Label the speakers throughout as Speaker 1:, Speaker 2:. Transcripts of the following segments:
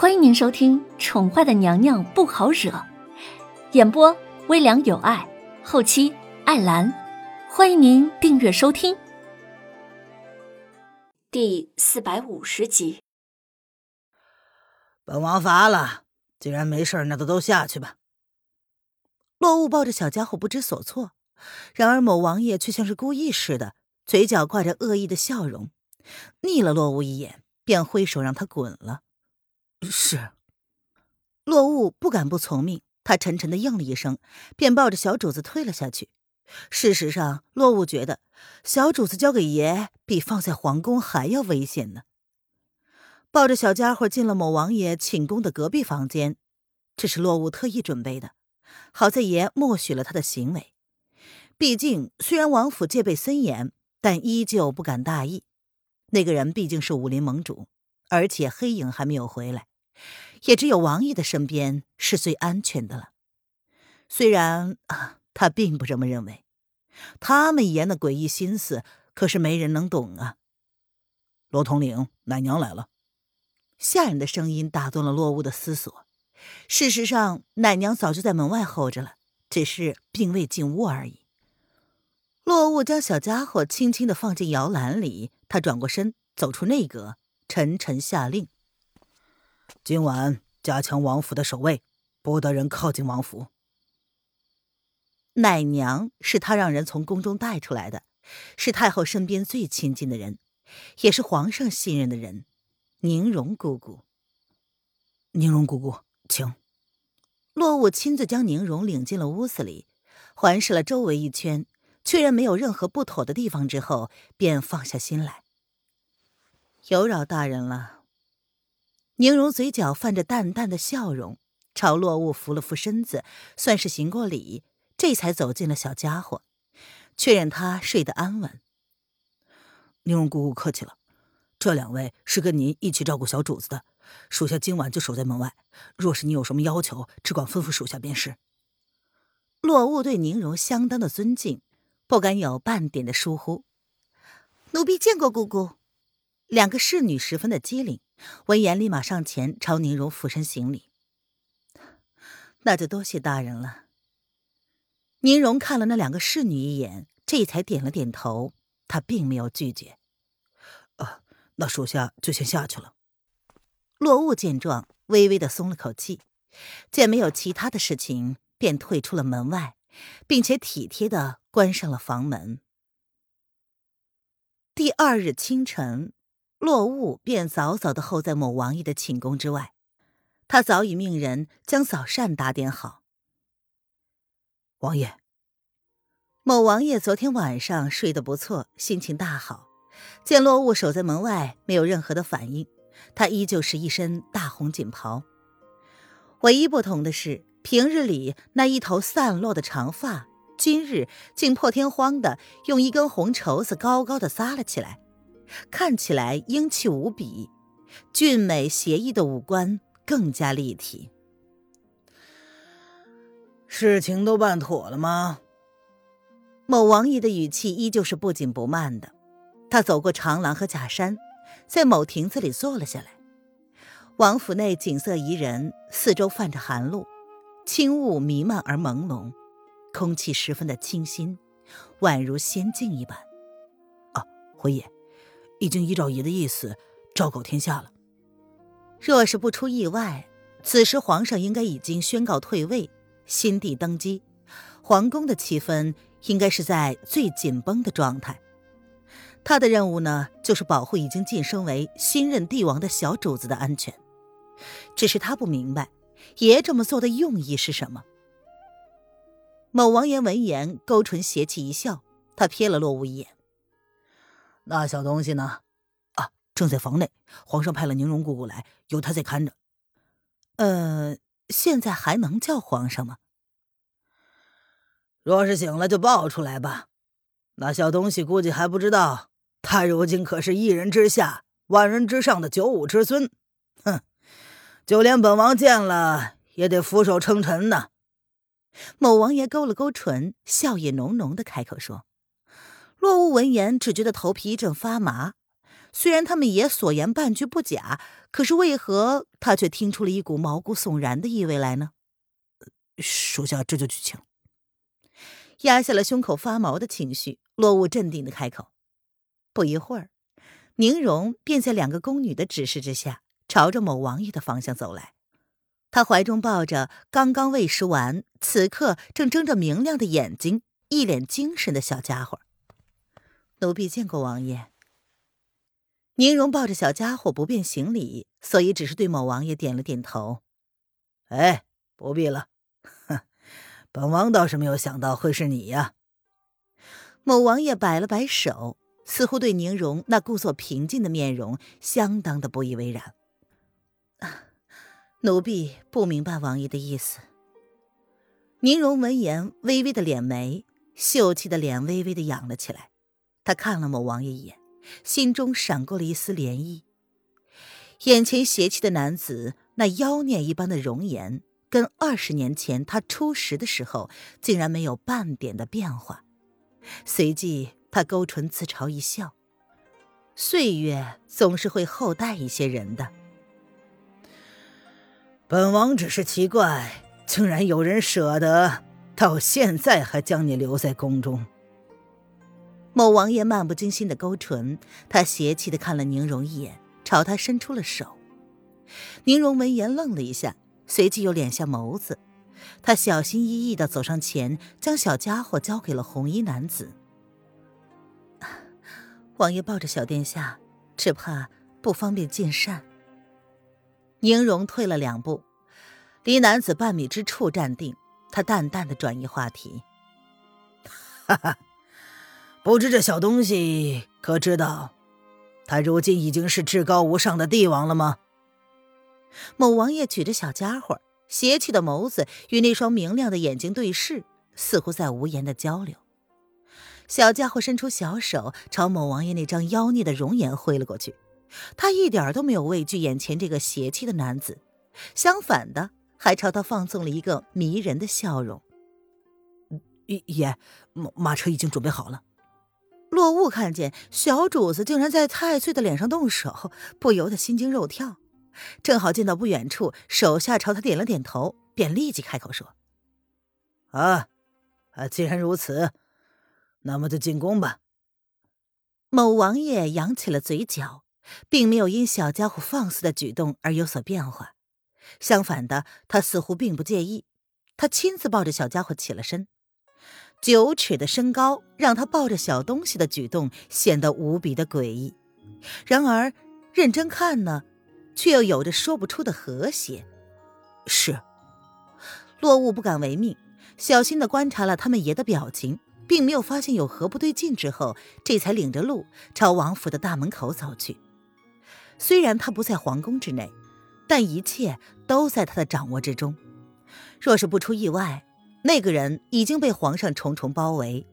Speaker 1: 欢迎您收听《宠坏的娘娘不好惹》，演播微凉有爱，后期艾兰。欢迎您订阅收听。第四百五十集。
Speaker 2: 本王乏了，既然没事，那就都下去吧。
Speaker 3: 落雾抱着小家伙不知所措，然而某王爷却像是故意似的，嘴角挂着恶意的笑容，睨了落雾一眼，便挥手让他滚了。
Speaker 2: 是，
Speaker 3: 落雾不敢不从命，他沉沉的应了一声，便抱着小主子退了下去。事实上，落雾觉得小主子交给爷比放在皇宫还要危险呢。抱着小家伙进了某王爷寝宫的隔壁房间，这是落雾特意准备的。好在爷默许了他的行为，毕竟虽然王府戒备森严，但依旧不敢大意。那个人毕竟是武林盟主，而且黑影还没有回来。也只有王爷的身边是最安全的了。虽然，他并不这么认为。他们言的诡异心思，可是没人能懂啊。
Speaker 2: 罗统领，奶娘来了。
Speaker 3: 下人的声音打断了落雾的思索。事实上，奶娘早就在门外候着了，只是并未进屋而已。落雾将小家伙轻轻的放进摇篮里，他转过身，走出内阁，沉沉下令。
Speaker 2: 今晚加强王府的守卫，不得人靠近王府。
Speaker 3: 奶娘是他让人从宫中带出来的，是太后身边最亲近的人，也是皇上信任的人。宁荣姑姑，
Speaker 2: 宁荣姑姑，请。
Speaker 3: 落雾亲自将宁荣领进了屋子里，环视了周围一圈，确认没有任何不妥的地方之后，便放下心来。有扰大人了。宁荣嘴角泛着淡淡的笑容，朝落雾扶了扶身子，算是行过礼，这才走进了小家伙，确认他睡得安稳。
Speaker 2: 宁荣姑姑客气了，这两位是跟您一起照顾小主子的，属下今晚就守在门外，若是你有什么要求，只管吩咐属下便是。
Speaker 3: 落雾对宁荣相当的尊敬，不敢有半点的疏忽。奴婢见过姑姑。两个侍女十分的机灵。闻言，立马上前朝宁荣俯身行礼。那就多谢大人了。宁荣看了那两个侍女一眼，这才点了点头。他并没有拒绝。
Speaker 2: 啊，那属下就先下去了。
Speaker 3: 落雾见状，微微的松了口气，见没有其他的事情，便退出了门外，并且体贴的关上了房门。第二日清晨。落雾便早早的候在某王爷的寝宫之外，他早已命人将早膳打点好。
Speaker 2: 王爷，
Speaker 3: 某王爷昨天晚上睡得不错，心情大好。见落雾守在门外，没有任何的反应，他依旧是一身大红锦袍。唯一不同的是，平日里那一头散落的长发，今日竟破天荒的用一根红绸子高高的扎了起来。看起来英气无比，俊美邪异的五官更加立体。
Speaker 2: 事情都办妥了吗？
Speaker 3: 某王爷的语气依旧是不紧不慢的。他走过长廊和假山，在某亭子里坐了下来。王府内景色宜人，四周泛着寒露，轻雾弥漫而朦胧，空气十分的清新，宛如仙境一般。
Speaker 2: 哦，回爷。已经依照爷的意思昭告天下了。
Speaker 3: 若是不出意外，此时皇上应该已经宣告退位，新帝登基，皇宫的气氛应该是在最紧绷的状态。他的任务呢，就是保护已经晋升为新任帝王的小主子的安全。只是他不明白，爷这么做的用意是什么。某王爷闻言，勾唇邪气一笑，他瞥了洛无一眼。
Speaker 2: 那小东西呢？啊，正在房内。皇上派了宁荣姑姑来，由她在看着。
Speaker 3: 呃，现在还能叫皇上吗？
Speaker 2: 若是醒了，就抱出来吧。那小东西估计还不知道，他如今可是一人之下，万人之上的九五之尊。哼，就连本王见了也得俯首称臣呢。
Speaker 3: 某王爷勾了勾唇，笑意浓浓的开口说。洛雾闻言，只觉得头皮一阵发麻。虽然他们爷所言半句不假，可是为何他却听出了一股毛骨悚然的意味来呢？
Speaker 2: 属下这就去请。
Speaker 3: 压下了胸口发毛的情绪，洛雾镇定的开口。不一会儿，宁荣便在两个宫女的指示之下，朝着某王爷的方向走来。他怀中抱着刚刚喂食完、此刻正睁着明亮的眼睛、一脸精神的小家伙。奴婢见过王爷。宁荣抱着小家伙不便行礼，所以只是对某王爷点了点头。
Speaker 2: 哎，不必了。哼，本王倒是没有想到会是你呀。
Speaker 3: 某王爷摆了摆手，似乎对宁荣那故作平静的面容相当的不以为然。奴婢不明白王爷的意思。宁荣闻言，微微的敛眉，秀气的脸微微的扬了起来。他看了某王爷一眼，心中闪过了一丝涟漪。眼前邪气的男子，那妖孽一般的容颜，跟二十年前他初识的时候，竟然没有半点的变化。随即，他勾唇自嘲一笑：“岁月总是会厚待一些人的。”
Speaker 2: 本王只是奇怪，竟然有人舍得到现在还将你留在宫中。
Speaker 3: 某王爷漫不经心的勾唇，他邪气的看了宁荣一眼，朝他伸出了手。宁荣闻言愣了一下，随即又敛下眸子，他小心翼翼的走上前，将小家伙交给了红衣男子。王爷抱着小殿下，只怕不方便进膳。宁荣退了两步，离男子半米之处站定。他淡淡的转移话题：“
Speaker 2: 哈哈，不知这小东西可知道，他如今已经是至高无上的帝王了吗？”
Speaker 3: 某王爷举着小家伙，邪气的眸子与那双明亮的眼睛对视，似乎在无言的交流。小家伙伸出小手，朝某王爷那张妖孽的容颜挥了过去。他一点都没有畏惧眼前这个邪气的男子，相反的，还朝他放纵了一个迷人的笑容。
Speaker 2: 爷，马马车已经准备好了。
Speaker 3: 落雾看见小主子竟然在太岁的脸上动手，不由得心惊肉跳。正好见到不远处手下朝他点了点头，便立即开口说：“
Speaker 2: 啊，啊，既然如此，那么就进宫吧。”
Speaker 3: 某王爷扬起了嘴角。并没有因小家伙放肆的举动而有所变化，相反的，他似乎并不介意。他亲自抱着小家伙起了身，九尺的身高让他抱着小东西的举动显得无比的诡异。然而，认真看呢，却又有着说不出的和谐。
Speaker 2: 是，
Speaker 3: 落雾不敢违命，小心的观察了他们爷的表情，并没有发现有何不对劲之后，这才领着路朝王府的大门口走去。虽然他不在皇宫之内，但一切都在他的掌握之中。若是不出意外，那个人已经被皇上重重包围。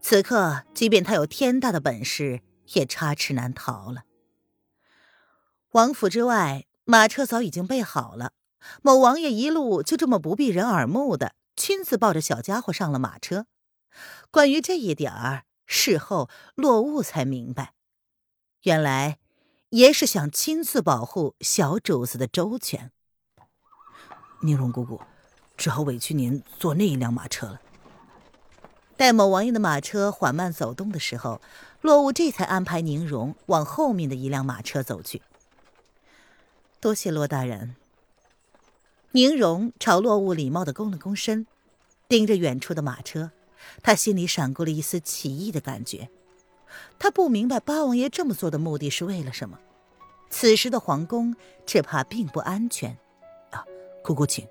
Speaker 3: 此刻，即便他有天大的本事，也插翅难逃了。王府之外，马车早已经备好了。某王爷一路就这么不避人耳目的亲自抱着小家伙上了马车。关于这一点儿，事后落雾才明白，原来。爷是想亲自保护小主子的周全。
Speaker 2: 宁荣姑姑，只好委屈您坐那一辆马车了。
Speaker 3: 待某王爷的马车缓慢走动的时候，洛雾这才安排宁荣往后面的一辆马车走去。多谢洛大人。宁荣朝洛雾礼貌的躬了躬身，盯着远处的马车，他心里闪过了一丝奇异的感觉。他不明白八王爷这么做的目的是为了什么。此时的皇宫只怕并不安全。
Speaker 2: 啊，姑姑请。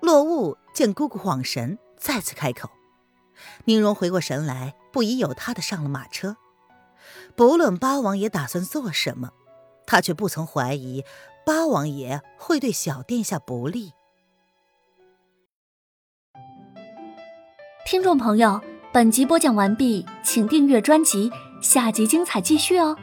Speaker 3: 落雾见姑姑恍神，再次开口。宁荣回过神来，不疑有他的上了马车。不论八王爷打算做什么，他却不曾怀疑八王爷会对小殿下不利。
Speaker 1: 听众朋友。本集播讲完毕，请订阅专辑，下集精彩继续哦。